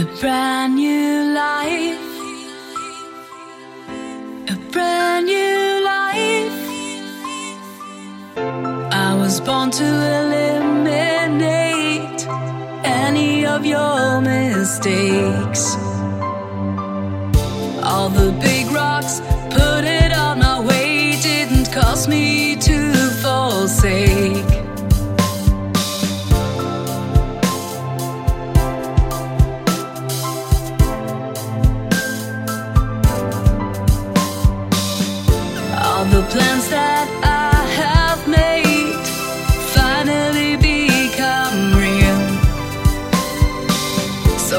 A brand new life. A brand new life. I was born to eliminate any of your mistakes.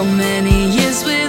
So many years without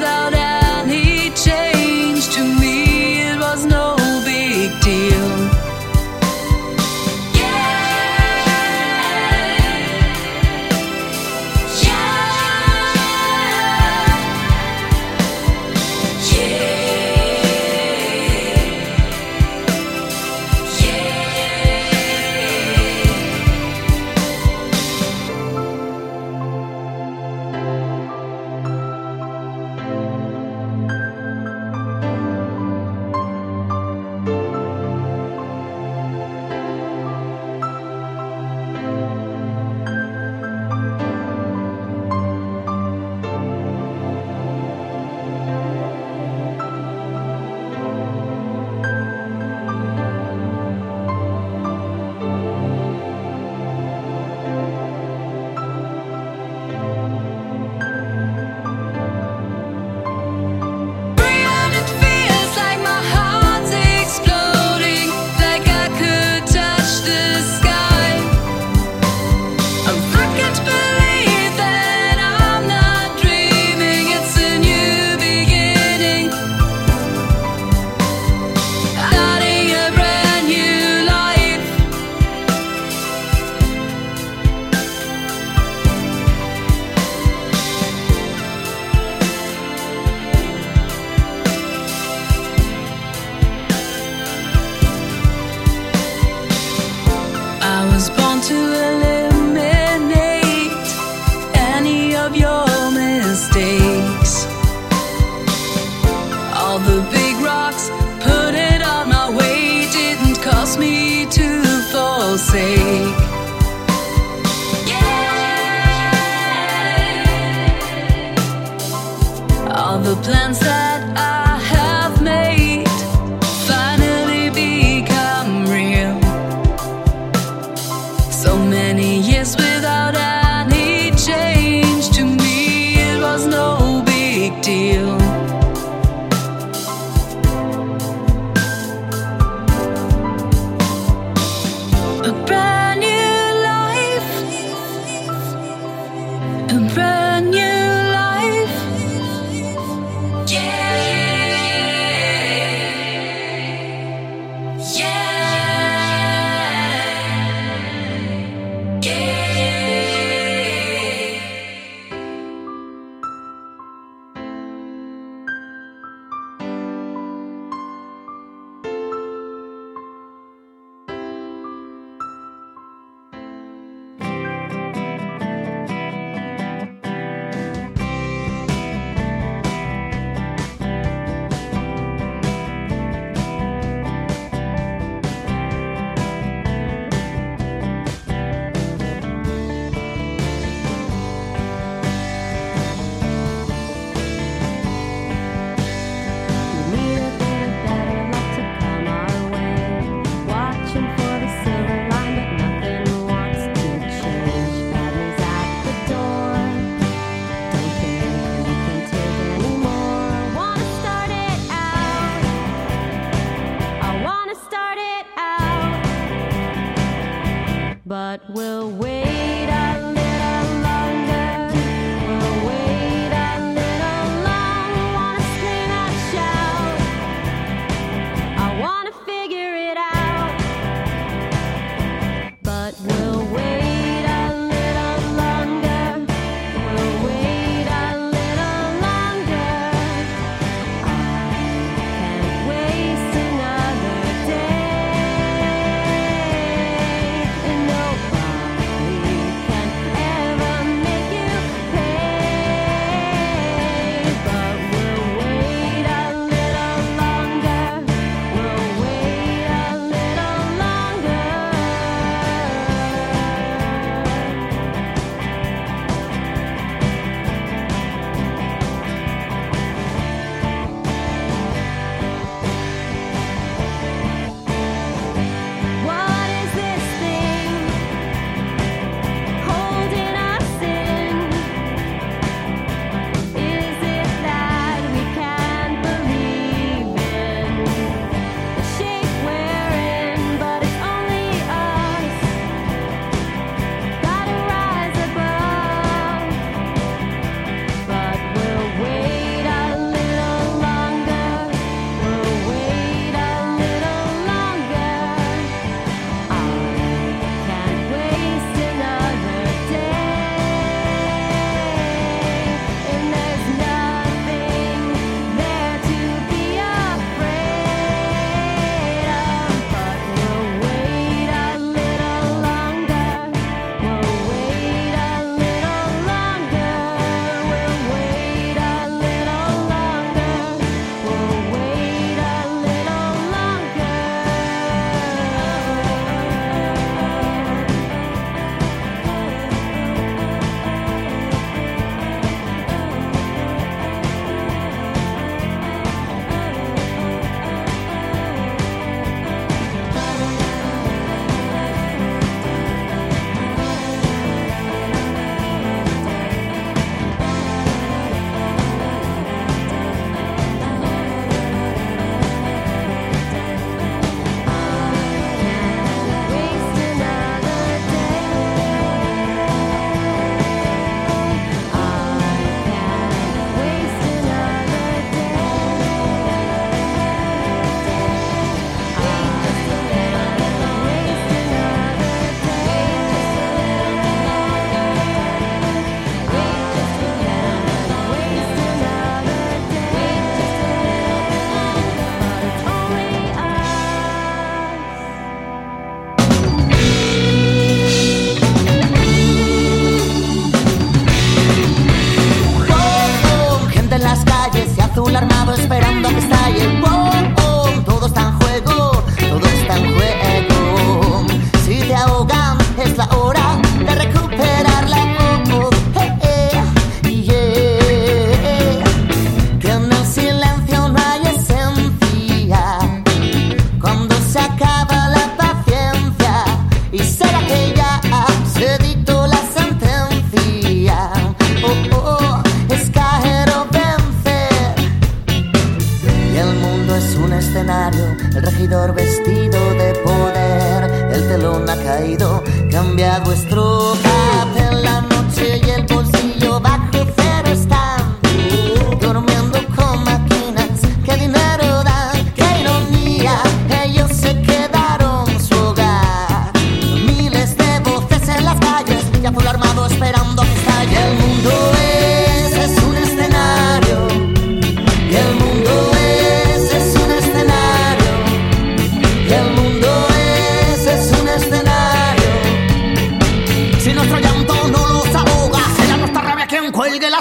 But we'll wait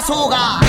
争が。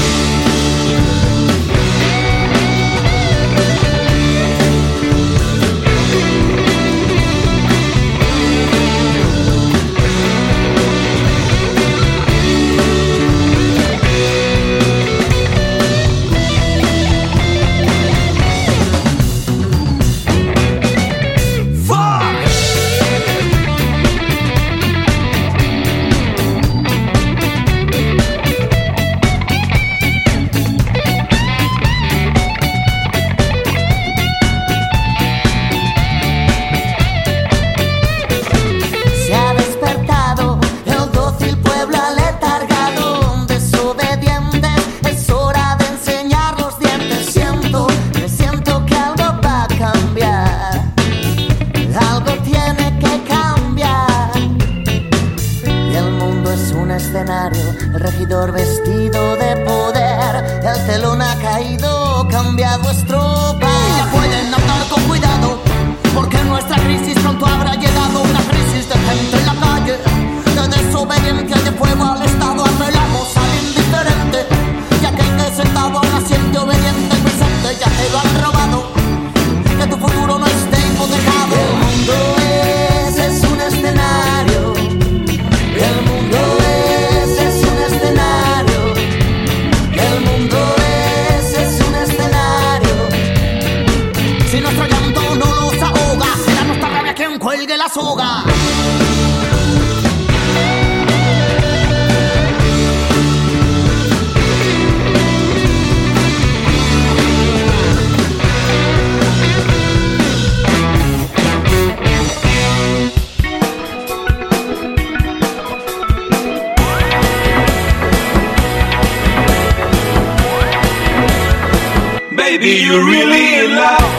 Baby, you're really in love.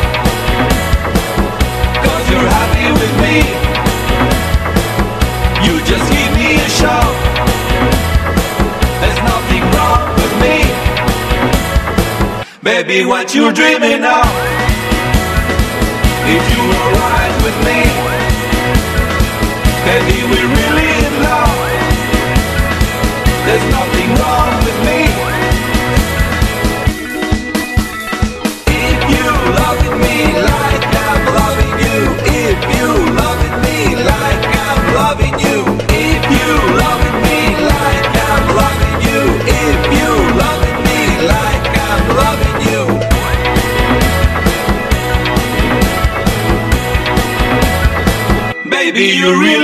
Cause you're happy with me. You just give me a shout. There's nothing wrong with me. Baby, what you're dreaming of? If you were right with me. Baby, we're really in love. There's no you really